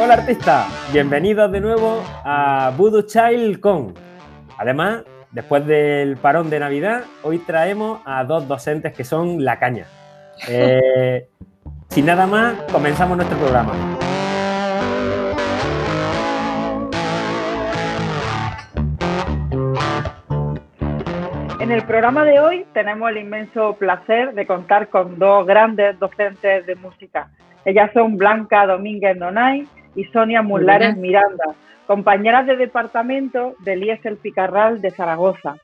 Hola artista, bienvenidos de nuevo a Voodoo Child Con. Además, después del parón de Navidad, hoy traemos a dos docentes que son la caña. Eh, sin nada más, comenzamos nuestro programa. En el programa de hoy tenemos el inmenso placer de contar con dos grandes docentes de música. Ellas son Blanca Domínguez Donay y Sonia Mulares Miranda, compañeras de departamento del IES Picarral de Zaragoza.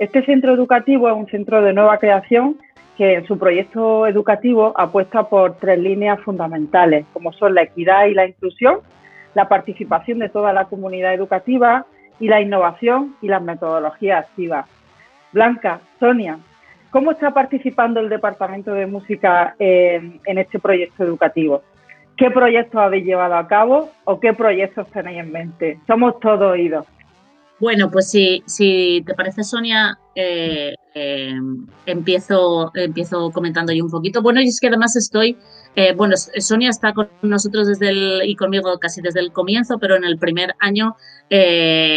Este centro educativo es un centro de nueva creación que en su proyecto educativo apuesta por tres líneas fundamentales, como son la equidad y la inclusión, la participación de toda la comunidad educativa y la innovación y las metodologías activas. Blanca, Sonia, ¿cómo está participando el Departamento de Música en, en este proyecto educativo? ¿Qué proyectos habéis llevado a cabo o qué proyectos tenéis en mente? Somos todos oídos. Bueno, pues si, si te parece, Sonia, eh, eh, empiezo, empiezo comentando yo un poquito. Bueno, y es que además estoy, eh, bueno, Sonia está con nosotros desde el, y conmigo casi desde el comienzo, pero en el primer año,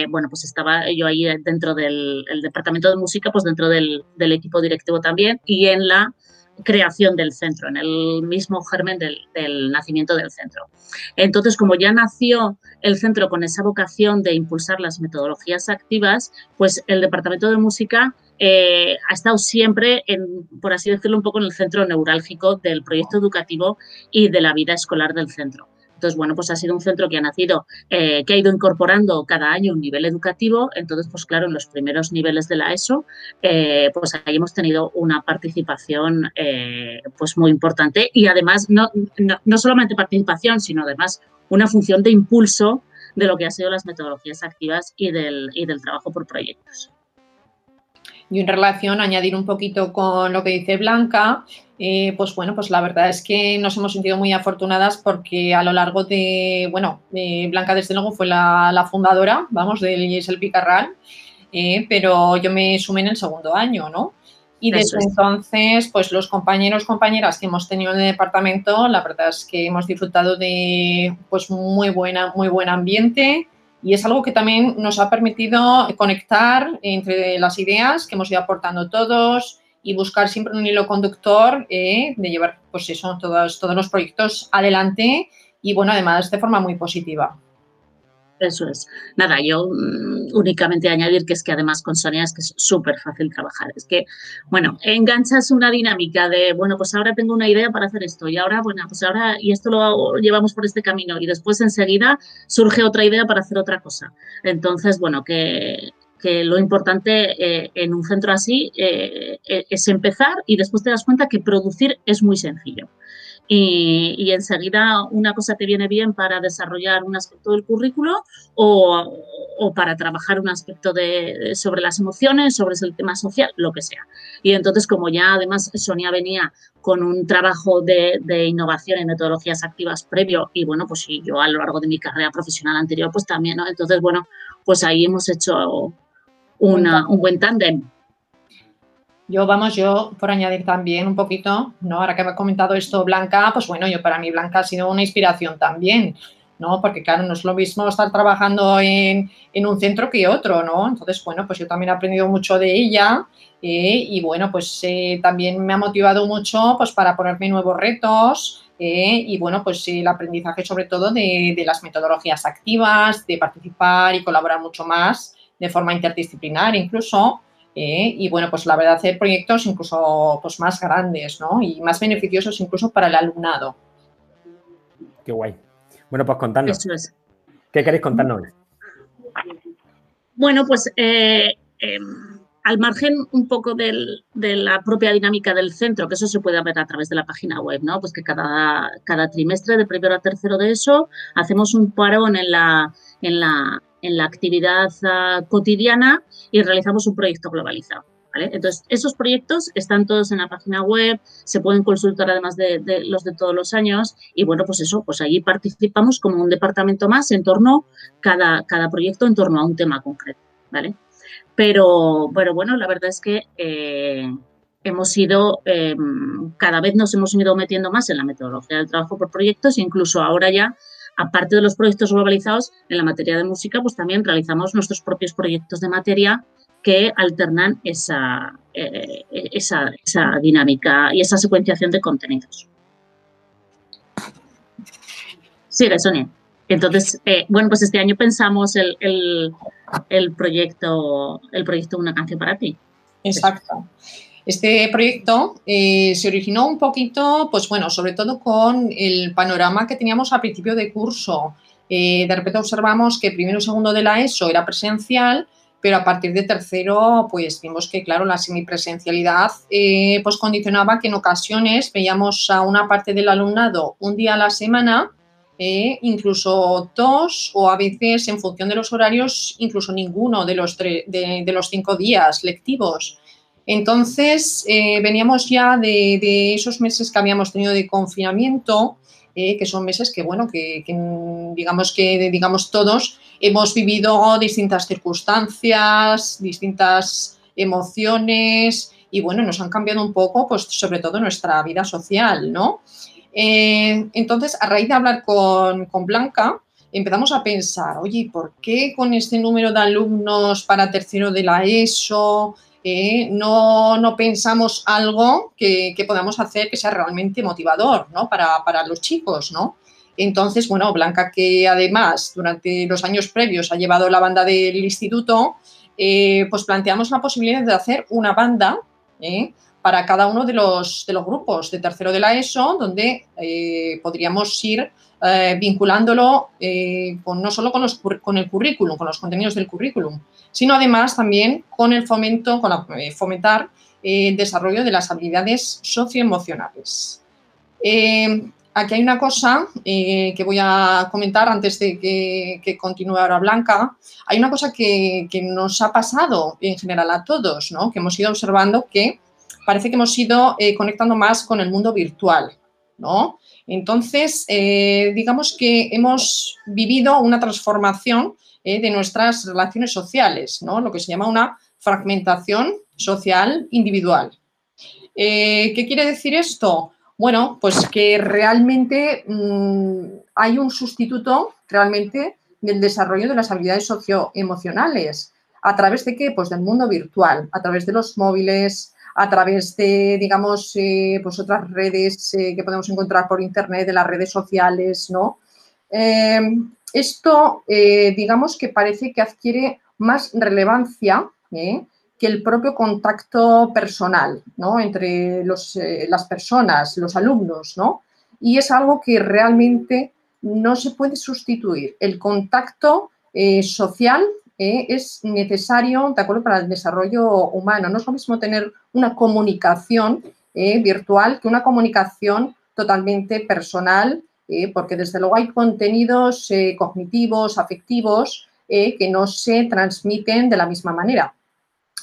bueno, pues estaba yo ahí dentro del departamento de música, pues dentro del equipo directivo también, y en la creación del centro, en el mismo germen del, nacimiento del centro. Entonces, como ya nació el centro con esa vocación de impulsar las metodologías activas, pues el Departamento de Música eh, ha estado siempre, en, por así decirlo, un poco en el centro neurálgico del proyecto educativo y de la vida escolar del centro. Entonces, bueno, pues ha sido un centro que ha nacido, eh, que ha ido incorporando cada año un nivel educativo. Entonces, pues claro, en los primeros niveles de la ESO, eh, pues ahí hemos tenido una participación eh, pues muy importante y además no, no, solamente participación, sino además una función de impulso de lo que han sido las metodologías activas y del, y del trabajo por proyectos. Y en relación, añadir un poquito con lo que dice Blanca, eh, pues bueno, pues la verdad es que nos hemos sentido muy afortunadas porque a lo largo de, bueno, Blanca desde luego fue la, fundadora, vamos, del el Picarral, eh, pero yo me sumé en el segundo año, ¿no? Y desde entonces, pues los compañeros, compañeras que hemos tenido en el departamento, la verdad es que hemos disfrutado de pues muy buena, muy buen ambiente y es algo que también nos ha permitido conectar entre las ideas que hemos ido aportando todos, y buscar siempre un hilo conductor eh, de llevar, pues eso, todos, todos los proyectos adelante y, bueno, además de forma muy positiva. Eso es. Nada, yo mm, únicamente añadir que es que además con Sonia es que es súper fácil trabajar. Es que, bueno, enganchas una dinámica de, bueno, pues ahora tengo una idea para hacer esto y ahora, bueno, pues ahora, y esto lo llevamos por este camino y después enseguida surge otra idea para hacer otra cosa. Entonces, bueno, que que lo importante eh, en un centro así eh, eh, es empezar y después te das cuenta que producir es muy sencillo. Y, enseguida una cosa te viene bien para desarrollar un aspecto del currículo o, para trabajar un aspecto de, sobre las emociones, sobre el tema social, lo que sea. Y entonces, como ya además Sonia venía con un trabajo de, de innovación en metodologías activas previo y bueno, pues yo a lo largo de mi carrera profesional anterior, pues también, ¿no? Entonces, bueno, pues ahí hemos hecho un buen tándem. Yo, vamos, yo por añadir también un poquito, ¿no? Ahora que me ha comentado esto Blanca, pues bueno, yo para mí Blanca ha sido una inspiración también, ¿no? Porque claro, no es lo mismo estar trabajando en, un centro que otro, ¿no? Entonces, bueno, pues yo también he aprendido mucho de ella eh, y bueno, pues eh, también me ha motivado mucho pues para ponerme nuevos retos, eh, y bueno, pues el aprendizaje sobre todo de, de, las metodologías activas, de participar y colaborar mucho más de forma interdisciplinar incluso. Eh, y bueno, pues la verdad, hacer proyectos incluso pues, más grandes ¿no? y más beneficiosos incluso para el alumnado. Qué guay. Bueno, pues contadnos. ¿Qué queréis contarnos? Bueno, pues eh, em, al margen un poco de la propia dinámica del centro, que eso se puede ver a través de la página web, ¿no? Pues que cada, trimestre, de primero a tercero de eso, hacemos un parón en la, actividad ah, cotidiana y realizamos un proyecto globalizado. Entonces, esos proyectos están todos en la página web, se pueden consultar además de, los de todos los años y bueno, pues eso, pues allí participamos como un departamento más en torno, cada, cada proyecto en torno a un tema concreto, ¿vale? Pero, bueno, la verdad es que eh, hemos ido, em, cada vez nos hemos ido metiendo más en la metodología del trabajo por proyectos, incluso ahora ya, aparte de los proyectos globalizados, en la materia de música, pues también realizamos nuestros propios proyectos de materia que alternan esa, eh, esa, dinámica y esa secuenciación de contenidos. Sigue, Sonia. Entonces, eh, bueno, pues este año pensamos el, el, proyecto, el proyecto Una canción para ti. Exacto. Este proyecto eh, se originó un poquito, pues bueno, sobre todo con el panorama que teníamos a principio de curso. de repente observamos que primero y segundo de la ESO era presencial pero a partir de tercero, pues vimos que, claro, la semipresencialidad eh, pues condicionaba que en ocasiones veíamos a una parte del alumnado un día a la semana, eh, incluso dos o a veces en función de los horarios, incluso ninguno de los, de, los cinco días lectivos. Entonces, eh, veníamos ya de, de, esos meses que habíamos tenido de confinamiento, que son meses que, bueno, que, digamos que digamos todos hemos vivido distintas circunstancias, distintas emociones y, bueno, nos han cambiado un poco, pues sobre todo nuestra vida social, ¿no? Eh, entonces, a raíz de hablar con, Blanca, empezamos a pensar, oye, ¿por qué con este número de alumnos para tercero de la ESO eh, no, no, pensamos algo que, podamos hacer que sea realmente motivador ¿no? para, para, los chicos, ¿no? Entonces, bueno, Blanca, que además durante los años previos ha llevado la banda del instituto, eh, pues planteamos la posibilidad de hacer una banda. Para cada uno de los, de los grupos de tercero de la ESO, donde podríamos ir vinculándolo con, no solo con, el currículum, con los contenidos del currículum, sino además también con el fomento, con eh, fomentar eh, el desarrollo de las habilidades socioemocionales. Eh, aquí hay una cosa que voy a comentar antes de que, continúe ahora Blanca. Hay una cosa que, nos ha pasado en general a todos, ¿no? que hemos ido observando que parece que hemos ido conectando más con el mundo virtual. ¿no? Entonces, digamos que hemos vivido una transformación eh, de nuestras relaciones sociales, ¿no? lo que se llama una fragmentación social individual. Eh, ¿Qué quiere decir esto? Bueno, pues que realmente mm, hay un sustituto realmente del desarrollo de las habilidades socioemocionales. ¿A través de qué? Pues del mundo virtual, a través de los móviles, a través de, digamos, eh, pues otras redes que podemos encontrar por internet, de las redes sociales, ¿no? esto, eh, digamos que parece que adquiere más relevancia ¿eh? que el propio contacto personal ¿no? entre eh, las personas, los alumnos, ¿no? Y es algo que realmente no se puede sustituir. El contacto social es necesario, de acuerdo, para el desarrollo humano. No es lo mismo tener una comunicación virtual que una comunicación totalmente personal eh, porque desde luego hay contenidos eh, cognitivos, afectivos, eh, que no se transmiten de la misma manera.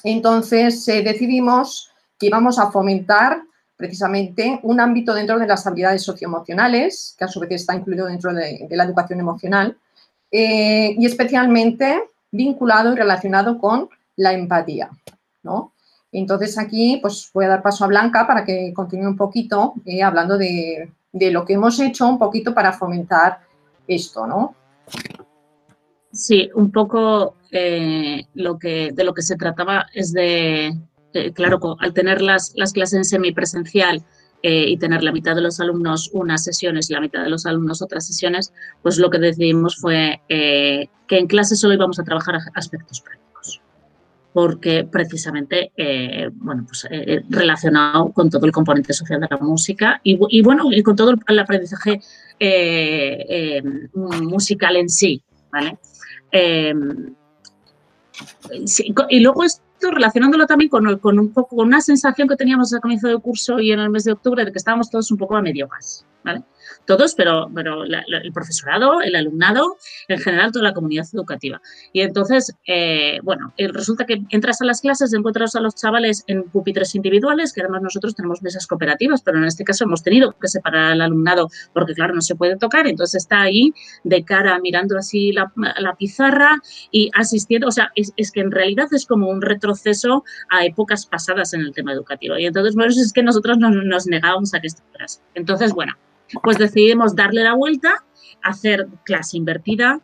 Entonces decidimos que íbamos a fomentar precisamente un ámbito dentro de las habilidades socioemocionales, que a su vez está incluido dentro de, la educación emocional, y especialmente vinculado y relacionado con la empatía. Entonces aquí pues voy a dar paso a Blanca para que continúe un poquito hablando de, de lo que hemos hecho un poquito para fomentar esto, ¿no? Sí, un poco eh, lo que, de lo que se trataba es de, claro, al tener las, las clases en semipresencial eh, y tener la mitad de los alumnos unas sesiones y la mitad de los alumnos otras sesiones, pues lo que decidimos fue eh, que en clase solo íbamos a trabajar aspectos prácticos porque precisamente, eh, bueno, pues eh, eh, relacionado con todo el componente social de la música y, bueno, y con todo el, aprendizaje musical en sí, ¿vale? y luego esto relacionándolo también con, un poco, con una sensación que teníamos al comienzo del curso y en el mes de octubre de que estábamos todos un poco a medio gas, ¿vale? Todos, pero, pero el profesorado, el alumnado, en general toda la comunidad educativa. Y entonces, eh, bueno, eh, resulta que entras a las clases, encuentras a los chavales en pupitres individuales, que además nosotros tenemos mesas cooperativas, pero en este caso hemos tenido que separar al alumnado porque, claro, no se puede tocar, entonces está ahí de cara mirando así la, pizarra y asistiendo, o sea, es, que en realidad es como un retroceso a épocas pasadas en el tema educativo. Y entonces, bueno, es que nosotros nos, nos negábamos a que esto fuera Entonces, bueno, pues decidimos darle la vuelta, hacer clase invertida,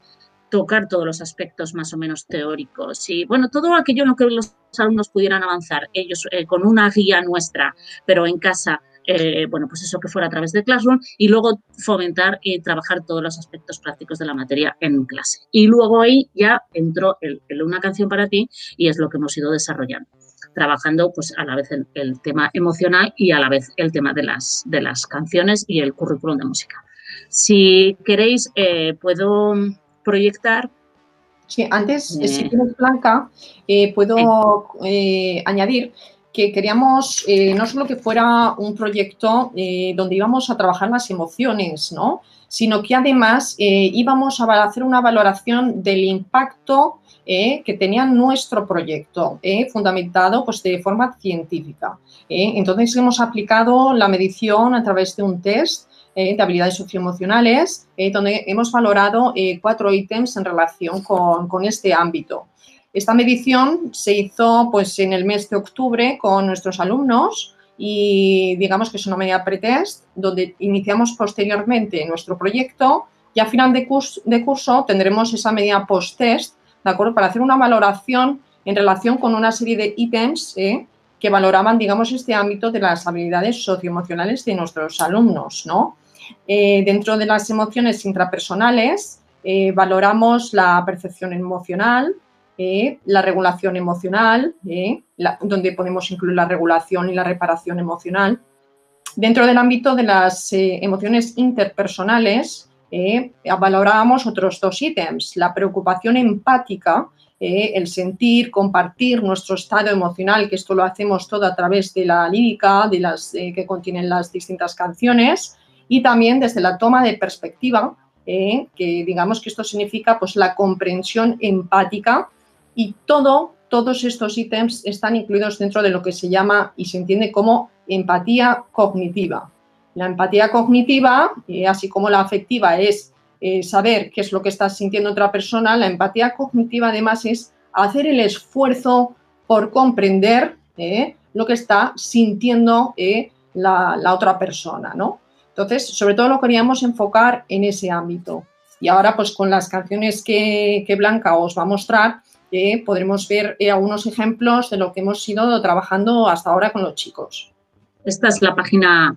tocar todos los aspectos más o menos teóricos y, bueno, todo aquello en lo que los alumnos pudieran avanzar, ellos eh, con una guía nuestra, pero en casa, eh, bueno, pues eso que fuera a través de Classroom y luego fomentar y trabajar todos los aspectos prácticos de la materia en clase. Y luego ahí ya entró el, Una canción para ti y es lo que hemos ido desarrollando trabajando pues a la vez el, tema emocional y a la vez el tema de las, de las canciones y el currículum de música. Si queréis, eh, puedo proyectar. Sí, antes, eh, si tienes Blanca, eh, puedo añadir que queríamos no solo que fuera un proyecto donde íbamos a trabajar las emociones, ¿no? sino que además íbamos a hacer una valoración del impacto eh, que tenía nuestro proyecto, eh, fundamentado pues, de forma científica. Eh. Entonces, hemos aplicado la medición a través de un test de habilidades socioemocionales, donde hemos valorado cuatro ítems en relación con, con, este ámbito. Esta medición se hizo pues, en el mes de octubre con nuestros alumnos y digamos que es una medida pretest, donde iniciamos posteriormente nuestro proyecto y a final de curso, de curso tendremos esa medida post-test ¿de acuerdo? Para hacer una valoración en relación con una serie de ítems ¿eh? que valoraban, digamos, este ámbito de las habilidades socioemocionales de nuestros alumnos, ¿no? Eh, dentro de las emociones intrapersonales, eh, valoramos la percepción emocional, la regulación emocional, donde podemos incluir la regulación y la reparación emocional. Dentro del ámbito de las emociones interpersonales, eh, valorábamos otros dos ítems, la preocupación empática, eh, el sentir, compartir nuestro estado emocional, que esto lo hacemos todo a través de la lírica, de las eh, que contienen las distintas canciones, y también desde la toma de perspectiva, que digamos que esto significa pues la comprensión empática y todo, todos estos ítems están incluidos dentro de lo que se llama y se entiende como empatía cognitiva. La empatía cognitiva, eh, así como la afectiva, es eh, saber qué es lo que está sintiendo otra persona. La empatía cognitiva, además, es hacer el esfuerzo por comprender eh, lo que está sintiendo la, otra persona, ¿no? Entonces, sobre todo lo queríamos enfocar en ese ámbito. Y ahora, pues con las canciones que, Blanca os va a mostrar, podremos ver algunos ejemplos de lo que hemos ido trabajando hasta ahora con los chicos. Esta es la página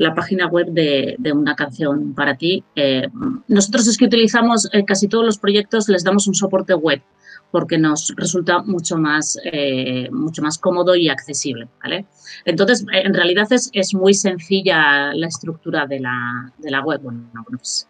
la página web de, una canción para ti. Eh, nosotros es que utilizamos eh, casi todos los proyectos, les damos un soporte web porque nos resulta mucho más, eh, mucho más cómodo y accesible. ¿vale? Entonces, en realidad es, es muy sencilla la estructura de la, de la web. Bueno, pues,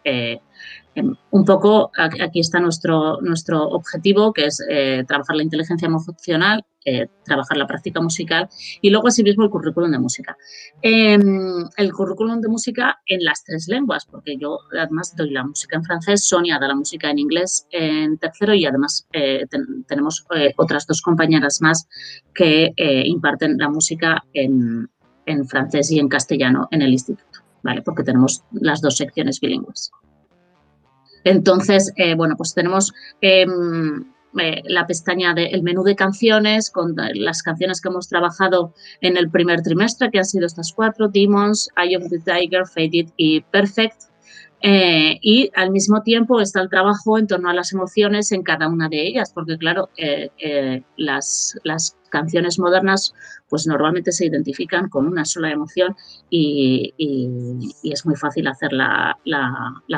un poco aquí está nuestro, nuestro objetivo, que es eh, trabajar la inteligencia emocional, eh, trabajar la práctica musical y luego asimismo el currículum de música. Em, el currículum de música en las tres lenguas, porque yo además doy la música en francés, Sonia da la música en inglés en tercero y además eh, tenemos otras dos compañeras más que imparten la música en, en francés y en castellano en el instituto, ¿vale? Porque tenemos las dos secciones bilingües. Entonces, eh, bueno, pues tenemos em, eh, la pestaña del menú de canciones con las canciones que hemos trabajado en el primer trimestre, que han sido estas cuatro, Demons, Eye of the Tiger, Faded y Perfect. Eh, y al mismo tiempo está el trabajo en torno a las emociones en cada una de ellas, porque claro, las, las canciones modernas pues normalmente se identifican con una sola emoción y, es muy fácil hacer la,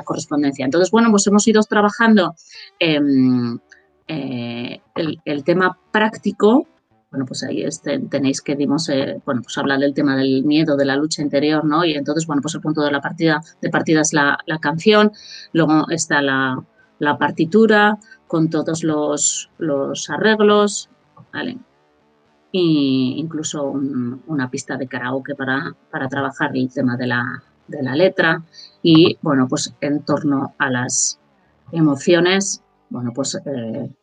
correspondencia. Entonces, bueno, pues hemos ido trabajando em, eh, el, tema práctico bueno, pues ahí tenéis que dimos, eh, bueno, pues hablar del tema del miedo, de la lucha interior, ¿no? Y entonces, bueno, pues el punto de la partida, de partida es la, canción, luego está la, partitura con todos los, los arreglos, ¿vale? e incluso una pista de karaoke para, para trabajar el tema de la, de la letra y, bueno, pues en torno a las emociones, bueno, pues eh,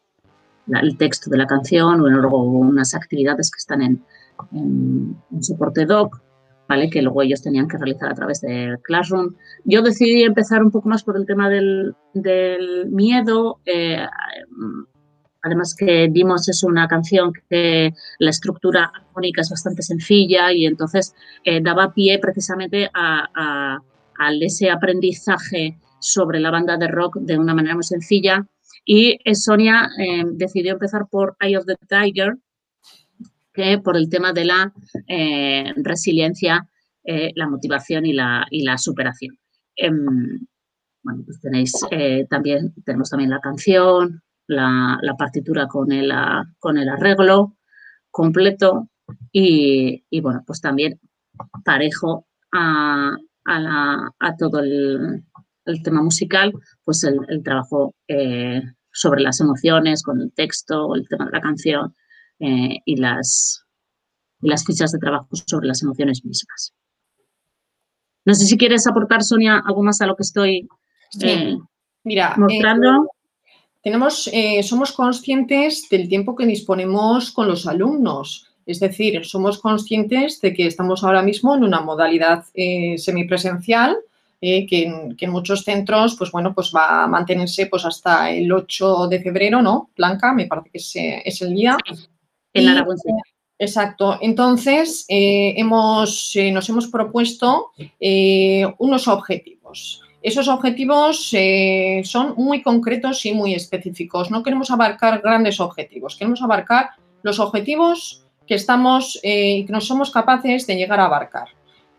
el texto de la canción o luego unas actividades que están en, en, soporte doc, ¿vale? Que luego ellos tenían que realizar a través de Classroom. Yo decidí empezar un poco más por el tema del, miedo. Eh, además que Dimos es una canción que la estructura armónica es bastante sencilla y entonces eh, daba pie precisamente a, ese aprendizaje sobre la banda de rock de una manera muy sencilla. Y eh, Sonia decidió empezar por Eye of the Tiger, que por el tema de la eh, resiliencia, eh, la motivación y la, superación. Em, bueno, pues tenéis también, tenemos también la canción, la, partitura con el, con el arreglo completo y, bueno, pues también parejo a, todo el, tema musical, pues el, el trabajo sobre las emociones, con el texto, el tema de la canción, eh, y, las, las fichas de trabajo sobre las emociones mismas. No sé si quieres aportar, Sonia, algo más a lo que estoy eh, Mira, mostrando. Eh, tenemos, somos conscientes del tiempo que disponemos con los alumnos. Es decir, somos conscientes de que estamos ahora mismo en una modalidad semipresencial que, en, muchos centros, pues bueno, pues va a mantenerse pues hasta el 8 de febrero, ¿no? Blanca, me parece que es, es el día. En Aragón. Exacto. Entonces, eh, hemos, eh, nos hemos propuesto eh, unos objetivos. Esos objetivos son muy concretos y muy específicos. No queremos abarcar grandes objetivos, queremos abarcar los objetivos que estamos que no somos capaces de llegar a abarcar.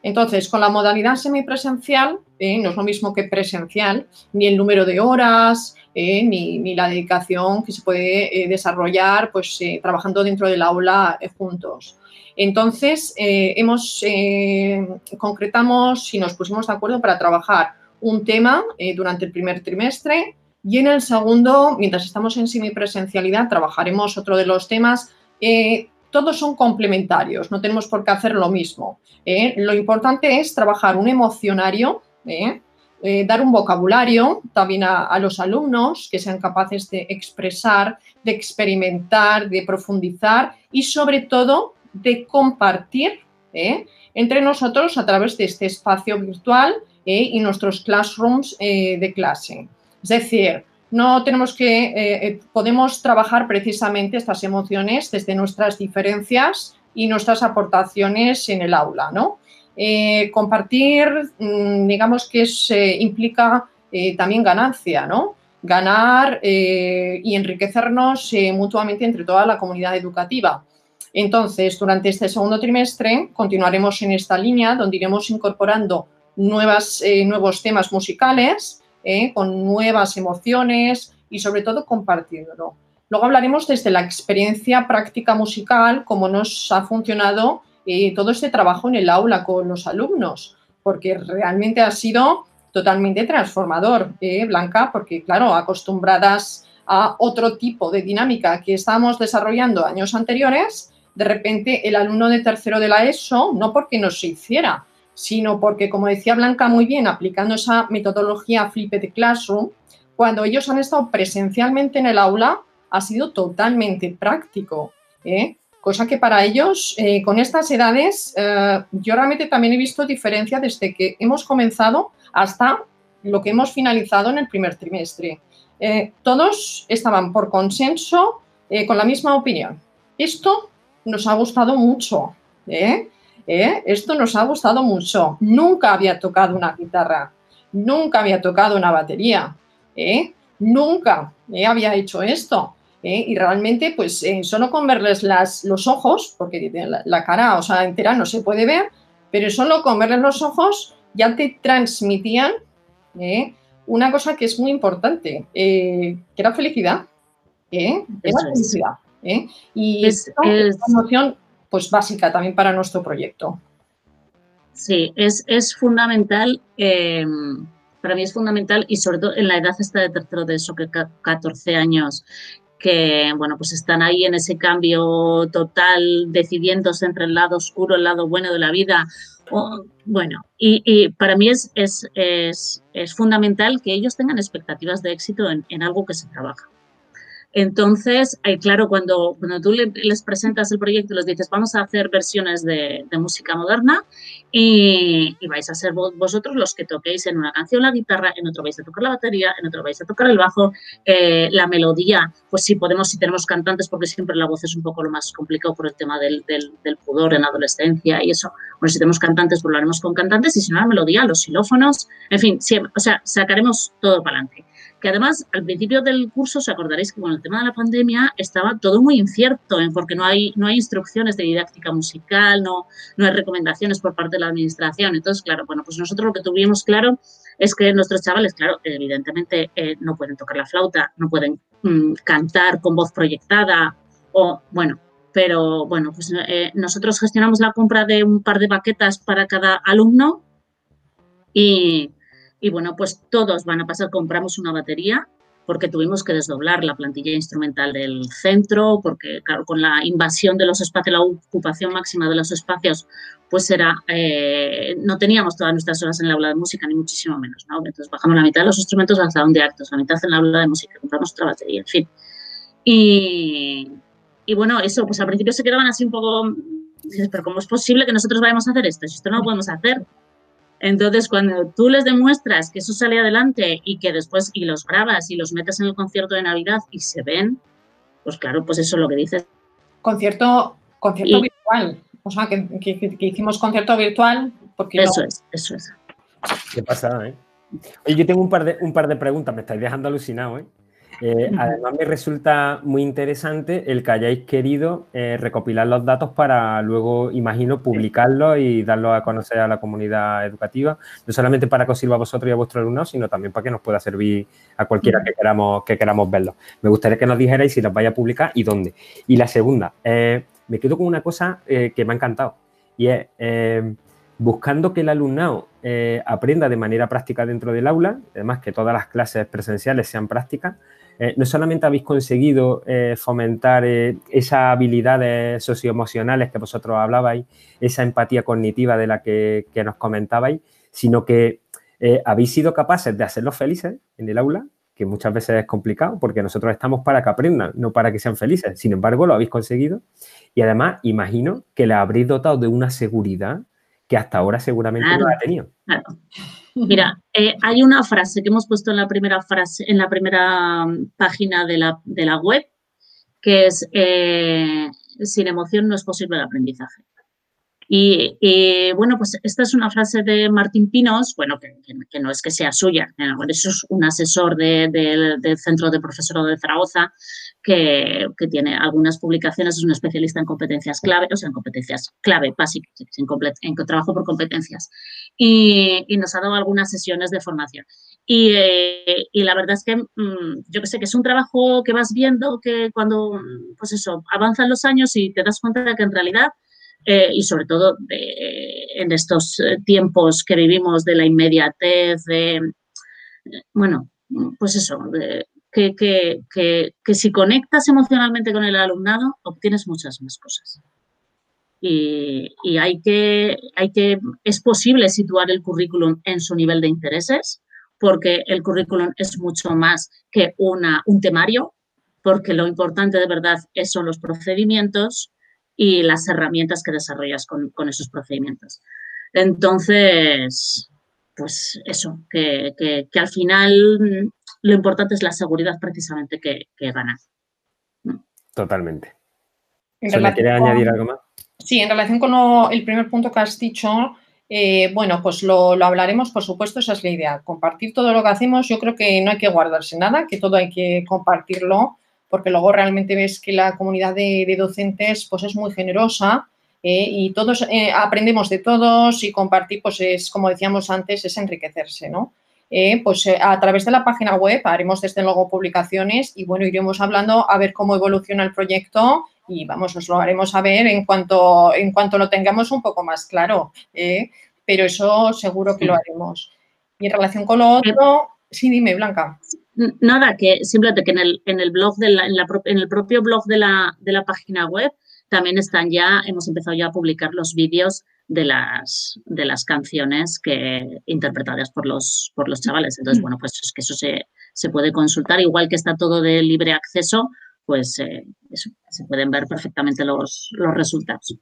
Entonces, con la modalidad semipresencial, no es lo mismo que presencial, ni el número de horas, eh, ni, la dedicación que se puede eh, desarrollar pues, eh, trabajando dentro del aula juntos. Entonces, hemos, concretamos y nos pusimos de acuerdo para trabajar un tema durante el primer trimestre y en el segundo, mientras estamos en semipresencialidad, trabajaremos otro de los temas todos son complementarios, no tenemos por qué hacer lo mismo. Lo importante es trabajar un emocionario, eh, dar un vocabulario también a, los alumnos que sean capaces de expresar, de experimentar, de profundizar y sobre todo de compartir ¿eh? entre nosotros a través de este espacio virtual ¿eh? y nuestros classrooms de clase. Es decir, no tenemos que, podemos trabajar precisamente estas emociones desde nuestras diferencias y nuestras aportaciones en el aula, ¿no? Eh, compartir, mm, digamos que eh, implica eh, también ganancia, ¿no? Ganar y enriquecernos mutuamente entre toda la comunidad educativa. Entonces, durante este segundo trimestre continuaremos en esta línea donde iremos incorporando nuevas, nuevos temas musicales con nuevas emociones y sobre todo compartiéndolo. Luego hablaremos desde la experiencia práctica musical, cómo nos ha funcionado todo este trabajo en el aula con los alumnos, porque realmente ha sido totalmente transformador, ¿eh, Blanca, porque claro, acostumbradas a otro tipo de dinámica que estábamos desarrollando años anteriores, de repente el alumno de tercero de la ESO, no porque no se hiciera, sino porque, como decía Blanca muy bien, aplicando esa metodología Flipped Classroom, cuando ellos han estado presencialmente en el aula, ha sido totalmente práctico. ¿eh? cosa que para ellos, eh, con estas edades, eh, yo realmente también he visto diferencia desde que hemos comenzado hasta lo que hemos finalizado en el primer trimestre. Todos estaban por consenso con la misma opinión. Esto nos ha gustado mucho. Esto nos ha gustado mucho. Nunca había tocado una guitarra, nunca había tocado una batería, nunca había hecho esto. ¿eh? y realmente, pues eh, solo con verles las, los ojos, porque la, cara, o sea, entera no se puede ver, pero solo con verles los ojos ya te transmitían ¿eh? una cosa que es muy importante, que era felicidad. Era felicidad. Y es, es una emoción pues, básica también para nuestro proyecto. Sí, es, es fundamental para mí es fundamental y sobre todo en la edad esta de tercero de eso, que 14 años, que bueno, pues están ahí en ese cambio total, decidiéndose entre el lado oscuro, el lado bueno de la vida, bueno, y, para mí es, es, es, es, fundamental que ellos tengan expectativas de éxito en, en algo que se trabaja. Entonces, claro, cuando, cuando tú les presentas el proyecto, les dices, vamos a hacer versiones de, música moderna y, vais a ser vosotros los que toquéis en una canción la guitarra, en otro vais a tocar la batería, en otro vais a tocar el bajo, eh, la melodía, pues si podemos, si tenemos cantantes, porque siempre la voz es un poco lo más complicado por el tema del, pudor en adolescencia y eso. Bueno, si tenemos cantantes, pues lo haremos con cantantes y si no, la melodía, los xilófonos, en fin, o sea, sacaremos todo para adelante que además al principio del curso os acordaréis que con el tema de la pandemia estaba todo muy incierto, porque no hay, no hay instrucciones de didáctica musical, no, no hay recomendaciones por parte de la administración. Entonces, claro, bueno, pues nosotros lo que tuvimos claro es que nuestros chavales, claro, evidentemente eh, no pueden tocar la flauta, no pueden mm, cantar con voz proyectada o, bueno, pero bueno, pues eh, nosotros gestionamos la compra de un par de baquetas para cada alumno y y bueno, pues todos van a pasar, compramos una batería porque tuvimos que desdoblar la plantilla instrumental del centro, porque claro, con la invasión de los espacios, la ocupación máxima de los espacios, pues era, eh, no teníamos todas nuestras horas en el aula de música, ni muchísimo menos, ¿no? Entonces bajamos la mitad de los instrumentos al salón de actos, la mitad en la aula de música, compramos otra batería, en fin. Y, y bueno, eso, pues al principio se quedaban así un poco, pero ¿cómo es posible que nosotros vayamos a hacer esto? Si esto no lo podemos hacer, entonces, cuando tú les demuestras que eso sale adelante y que después y los grabas y los metes en el concierto de Navidad y se ven, pues claro, pues eso es lo que dices. Concierto, concierto virtual. O sea, que, hicimos concierto virtual porque... Eso es, eso es. Qué pasada, ¿eh? Oye, yo tengo un par de, un par de preguntas, me estáis dejando alucinado, ¿eh? Eh, además, me resulta muy interesante el que hayáis querido eh, recopilar los datos para luego, imagino, publicarlos y darlos a conocer a la comunidad educativa, no solamente para que os sirva a vosotros y a vuestros alumnos, sino también para que nos pueda servir a cualquiera que queramos, que queramos verlos. Me gustaría que nos dijerais si los vais a publicar y dónde. Y la segunda, eh, me quedo con una cosa que me ha encantado y es buscando que el alumnado aprenda de manera práctica dentro del aula, además que todas las clases presenciales sean prácticas, eh, no solamente habéis conseguido eh, fomentar eh, esas habilidades socioemocionales que vosotros hablabais, esa empatía cognitiva de la que, nos comentabais, sino que habéis sido capaces de hacerlos felices en el aula, que muchas veces es complicado porque nosotros estamos para que aprendan, no para que sean felices. Sin embargo, lo habéis conseguido y además imagino que le habréis dotado de una seguridad que hasta ahora seguramente no ha tenido. Claro. Mira, eh, hay una frase que hemos puesto en la primera frase, en la primera mm, página de la, de la web, que es eh, sin emoción no es posible el aprendizaje. Y, bueno, pues esta es una frase de Martín Pinos, bueno, que, no es que sea suya, eso es un asesor del Centro de Profesorado de Zaragoza, que, tiene algunas publicaciones, es un especialista en competencias clave, o sea, en competencias clave básicas, en, en trabajo por competencias. Y, nos ha dado algunas sesiones de formación. Y, eh, la verdad es que mm, yo que sé que es un trabajo que vas viendo que cuando, pues eso, avanzan los años y te das cuenta de que en realidad eh, y sobre todo en estos eh, tiempos que vivimos de la inmediatez, de, bueno, pues eso, que, que, si conectas emocionalmente con el alumnado, obtienes muchas más cosas. Y, y, hay, que, hay que, es posible situar el currículum en su nivel de intereses, porque el currículum es mucho más que una, un temario, porque lo importante de verdad son los procedimientos, y las herramientas que desarrollas con, esos procedimientos. Entonces, pues eso, que, al final lo importante es la seguridad precisamente que, que gana. Totalmente. ¿Quiere añadir algo más? Sí, en relación con el primer punto que has dicho, eh, bueno, pues lo, lo, hablaremos, por supuesto, esa es la idea. Compartir todo lo que hacemos, yo creo que no hay que guardarse nada, que todo hay que compartirlo porque luego realmente ves que la comunidad de, docentes pues es muy generosa eh, y todos eh, aprendemos de todos y compartir, pues es, como decíamos antes, es enriquecerse, ¿no? Eh, pues a través de la página web haremos desde luego publicaciones y bueno, iremos hablando a ver cómo evoluciona el proyecto y vamos, os lo haremos a ver en cuanto, en cuanto lo tengamos un poco más claro, pero eso seguro que lo haremos. Y en relación con lo otro, sí, dime, Blanca. Nada, que simplemente que en el, en el blog de la, en, la, en el propio blog de la, de la página web también están ya, hemos empezado ya a publicar los vídeos de las, de las canciones que, interpretadas por los, por los chavales. Entonces, mm. bueno, pues es que eso se, se puede consultar, igual que está todo de libre acceso, pues eh, se pueden ver perfectamente los, los resultados.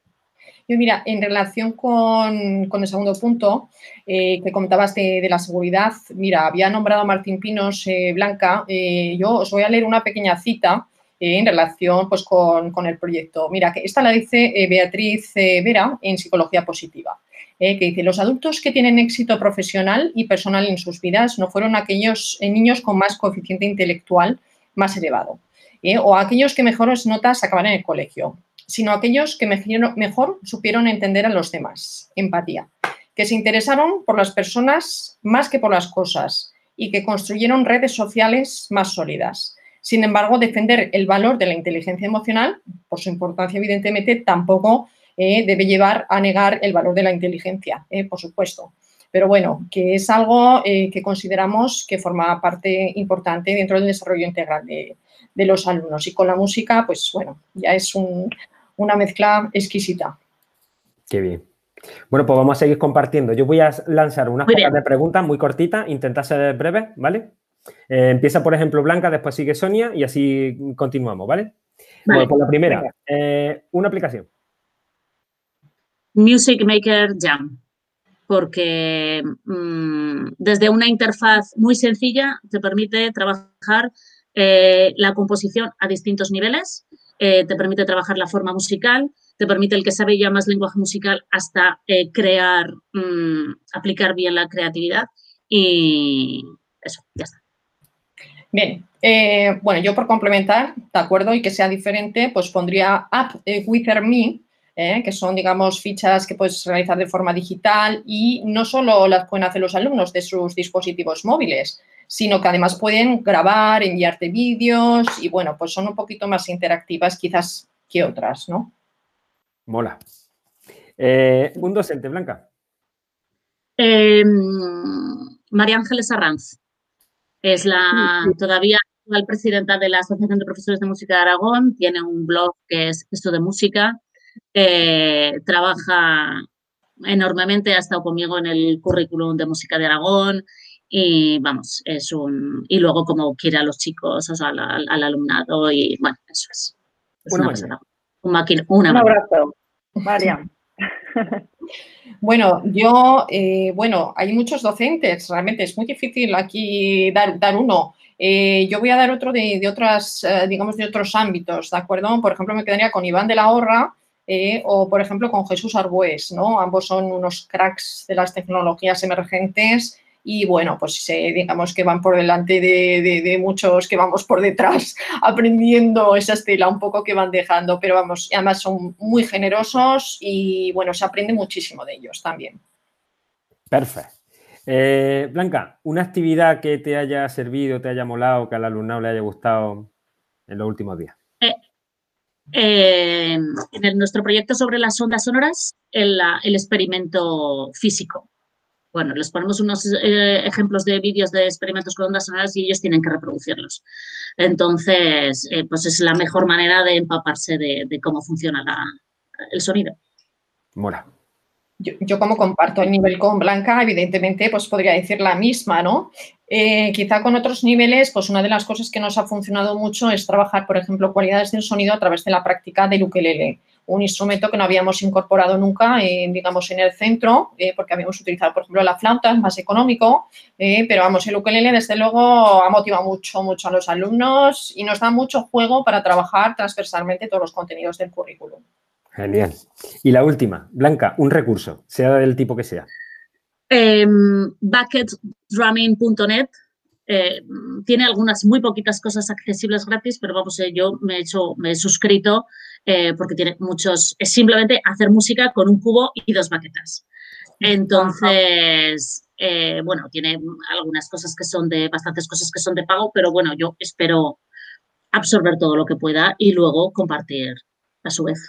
Yo, mira, en relación con, con el segundo punto eh, que comentabas de, de, la seguridad, mira, había nombrado a Martín Pinos eh, Blanca. yo os voy a leer una pequeña cita en relación pues, con, con, el proyecto. Mira, que esta la dice Beatriz Vera en Psicología Positiva. que dice, los adultos que tienen éxito profesional y personal en sus vidas no fueron aquellos niños con más coeficiente intelectual más elevado, ¿eh? o aquellos que mejores notas acaban en el colegio, sino aquellos que mejor supieron entender a los demás, empatía, que se interesaron por las personas más que por las cosas y que construyeron redes sociales más sólidas. Sin embargo, defender el valor de la inteligencia emocional, por su importancia evidentemente, tampoco eh, debe llevar a negar el valor de la inteligencia, eh, por supuesto. Pero bueno, que es algo que consideramos que forma parte importante dentro del desarrollo integral de, de los alumnos. Y con la música, pues bueno, ya es una mezcla exquisita. Qué bien. Bueno, pues vamos a seguir compartiendo. Yo voy a lanzar unas pocas de preguntas muy cortitas, intenta ser breve, ¿vale? Eh, empieza, por ejemplo, Blanca, después sigue Sonia y así continuamos, ¿vale? Bueno, pues la primera, eh, una aplicación. Music Maker Jam, porque mm, desde una interfaz muy sencilla te permite trabajar eh, la composición a distintos niveles, eh, te permite trabajar la forma musical, te permite el que sabe ya más lenguaje musical hasta eh, crear, mm, aplicar bien la creatividad y eso, ya está. Bien, bueno, yo por complementar, de acuerdo, y que sea diferente, pues pondría App Wither que son, digamos, fichas que puedes realizar de forma digital y no solo las pueden hacer los alumnos de sus dispositivos móviles, sino que además pueden grabar, enviarte vídeos y bueno, pues son un poquito más interactivas quizás que otras, ¿no? Mola. Eh, un docente, Blanca. Em, María Ángeles Arranz. Es la todavía actual presidenta de la Asociación de Profesores de Música de Aragón. Tiene un blog que es esto de música. Eh, trabaja enormemente, ha estado conmigo en el currículum de música de Aragón y vamos, es un... Y luego como quiere a los chicos, o sea, al, alumnado y bueno, eso es. una, Un, abrazo, Mariam. Bueno, yo, eh, bueno, hay muchos docentes, realmente es muy difícil aquí dar, dar uno. Eh, yo voy a dar otro de, de otras, eh, digamos, de otros ámbitos, ¿de acuerdo? Por ejemplo, me quedaría con Iván de la Horra o, por ejemplo, con Jesús Arbués, ¿no? Ambos son unos cracks de las tecnologías emergentes y bueno, pues digamos que van por delante de, muchos que vamos por detrás aprendiendo esa estela un poco que van dejando, pero vamos, además son muy generosos y bueno, se aprende muchísimo de ellos también. Perfecto. Eh, Blanca, una actividad que te haya servido, te haya molado, que al alumnado le haya gustado en los últimos días. Eh, eh, en nuestro proyecto sobre las ondas sonoras, el experimento físico bueno, les ponemos unos eh, ejemplos de vídeos de experimentos con ondas sonoras y ellos tienen que reproducirlos. Entonces, eh, pues es la mejor manera de empaparse de, cómo funciona el sonido. Mola. Yo, como comparto el nivel con Blanca, evidentemente, pues podría decir la misma, ¿no? Eh, quizá con otros niveles, pues una de las cosas que nos ha funcionado mucho es trabajar, por ejemplo, cualidades del sonido a través de la práctica del ukelele un instrumento que no habíamos incorporado nunca, en, digamos, en el centro, eh, porque habíamos utilizado, por ejemplo, la flauta, es más económico, eh, pero vamos, el ukelele, desde luego, ha motivado mucho, mucho a los alumnos y nos da mucho juego para trabajar transversalmente todos los contenidos del currículum. Genial. Y la última, Blanca, un recurso, sea del tipo que sea. Em, bucketdrumming.net eh, tiene algunas muy poquitas cosas accesibles gratis, pero vamos, yo me he hecho, me he suscrito eh, porque tiene muchos, es simplemente hacer música con un cubo y dos baquetas. Entonces, eh, bueno, tiene algunas cosas que son de, bastantes cosas que son de pago, pero bueno, yo espero absorber todo lo que pueda y luego compartir a su vez.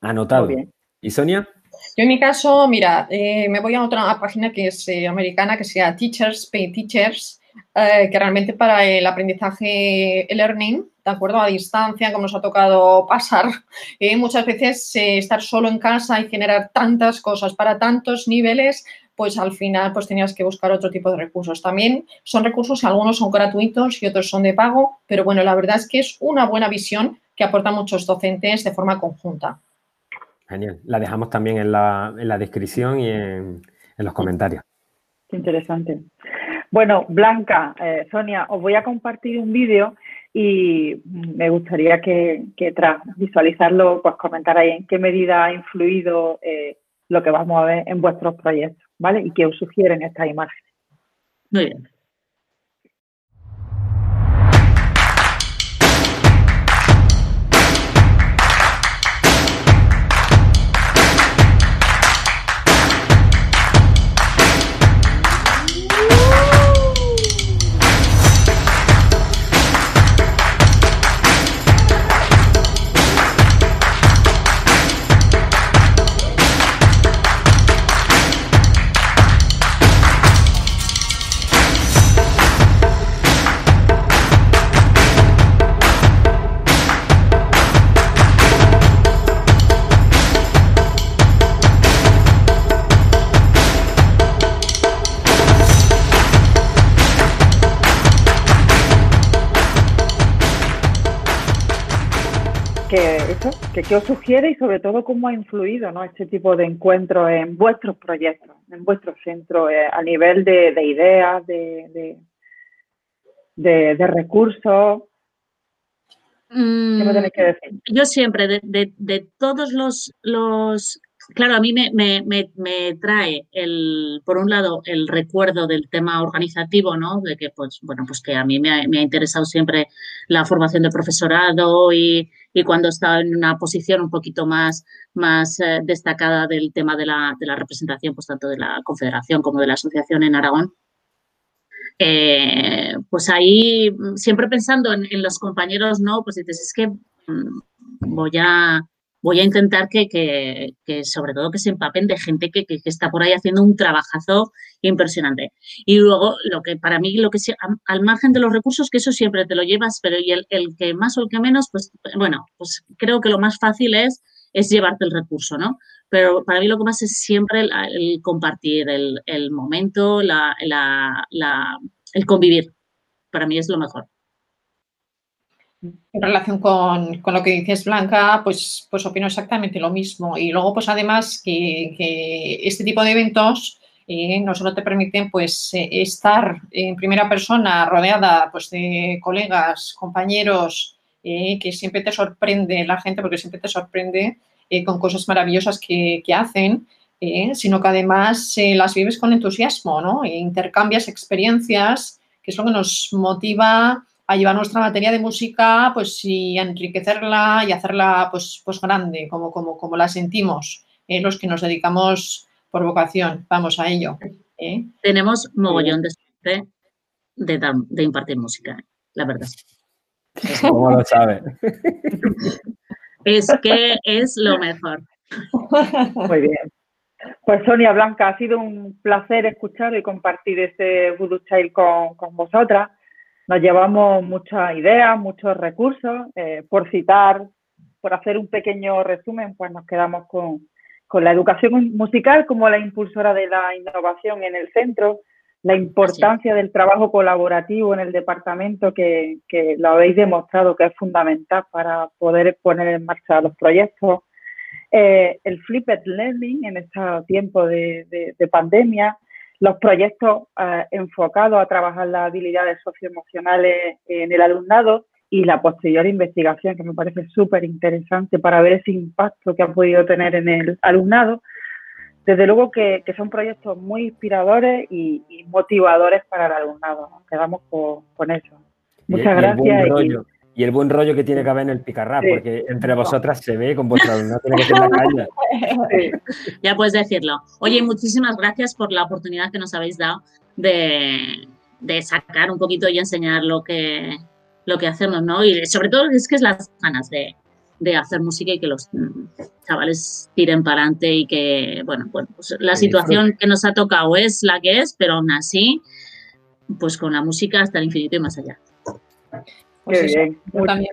Anotado. ¿Y Sonia? Yo en mi caso, mira, eh, me voy a otra página que es americana, que sea Teachers Pay Teachers, que realmente para el aprendizaje e-learning de acuerdo a distancia, como nos ha tocado pasar. Eh, muchas veces eh, estar solo en casa y generar tantas cosas para tantos niveles, pues al final pues tenías que buscar otro tipo de recursos. También son recursos, algunos son gratuitos y otros son de pago, pero bueno, la verdad es que es una buena visión que aportan muchos docentes de forma conjunta. Genial. La dejamos también en la, descripción y en, los comentarios. Qué interesante. Bueno, Blanca, eh, Sonia, os voy a compartir un vídeo y me gustaría que, tras visualizarlo, pues ahí en qué medida ha influido eh, lo que vamos a ver en vuestros proyectos, ¿vale? Y qué os sugieren estas imágenes. Muy bien. Que qué os sugiere y sobre todo cómo ha influido ¿no? este tipo de encuentros en vuestros proyectos, en vuestros centros, eh, a nivel de, ideas, de, de, recursos. ¿Qué me tenéis que decir? Mm, yo siempre, de, todos los, los claro, a mí me, me, trae el, por un lado, el recuerdo del tema organizativo, ¿no? De que, pues, bueno, pues que a mí me ha, me interesado siempre la formación del profesorado y, y cuando estaba en una posición un poquito más, más eh, destacada del tema de la, de la, representación, pues tanto de la Confederación como de la Asociación en Aragón. Eh, pues ahí, siempre pensando en, en, los compañeros, ¿no? Pues dices, es que mm, voy a, voy a intentar que, que, sobre todo que se empapen de gente que, que, está por ahí haciendo un trabajazo impresionante. Y luego, lo que para mí, lo que al margen de los recursos, que eso siempre te lo llevas, pero y el, el, que más o el que menos, pues bueno, pues creo que lo más fácil es, es llevarte el recurso, ¿no? Pero para mí lo que más es siempre el, compartir, el, el momento, la, la, la, el convivir. Para mí es lo mejor. En relación con, lo que dices, Blanca, pues, pues opino exactamente lo mismo. Y luego, pues además que, este tipo de eventos eh, no solo te permiten pues eh, estar en primera persona rodeada pues, de colegas, compañeros, eh, que siempre te sorprende la gente, porque siempre te sorprende con cosas maravillosas que, hacen, sino que además las vives con entusiasmo, ¿no? E intercambias experiencias, que es lo que nos motiva a llevar nuestra materia de música pues y a enriquecerla y hacerla pues, pues grande, como, como, como la sentimos eh, los que nos dedicamos por vocación. Vamos a ello. ¿eh? Tenemos mogollón de suerte de, de impartir música, la verdad. ¿Cómo lo sabe? Es que es lo mejor. Muy bien. Pues Sonia Blanca, ha sido un placer escuchar y compartir este Voodoo Child con, con vosotras. Nos llevamos muchas ideas, muchos recursos. Eh, por citar, por hacer un pequeño resumen, pues nos quedamos con, la educación musical como la impulsora de la innovación en el centro, la importancia del trabajo colaborativo en el departamento, que, lo habéis demostrado que es fundamental para poder poner en marcha los proyectos, eh, el flipped learning en este tiempo de pandemia, los proyectos eh, enfocados a trabajar las habilidades socioemocionales en el alumnado y la posterior investigación, que me parece súper interesante para ver ese impacto que ha podido tener en el alumnado. Desde luego que, son proyectos muy inspiradores y, motivadores para el alumnado. Nos quedamos con, eso. Muchas gracias y el buen rollo que tiene que haber en el picarrap, porque entre vosotras se ve con vuestra alumna, tiene que ser la calle. Ya puedes decirlo. Oye, muchísimas gracias por la oportunidad que nos habéis dado de, sacar un poquito y enseñar lo que, lo que hacemos, ¿no? Y sobre todo es que es las ganas de, hacer música y que los chavales tiren para adelante y que, bueno, pues la situación que nos ha tocado es la que es, pero aún así, pues con la música hasta el infinito y más allá. Pues Qué eso, bien, yo también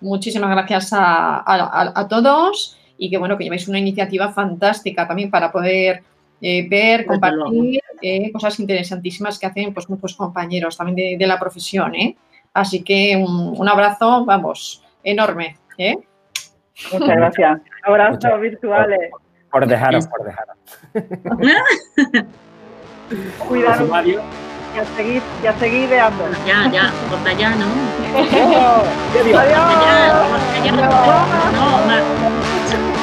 muchísimas gracias a, a- a- a todos y que bueno, que lleváis una iniciativa fantástica también para poder eh, ver, compartir eh, cosas interesantísimas que hacen pues muchos compañeros también de, de la profesión. ¿eh? Así que un, un abrazo, vamos, enorme. ¿eh? Muchas gracias. Abrazos Muchas- virtuales. Por dejaros, por dejaros. Cuidaros Decimos adiós. Y a seguir, y a seguir ideando. Ya, ya, corta ya, ¿no? Corta. No, no.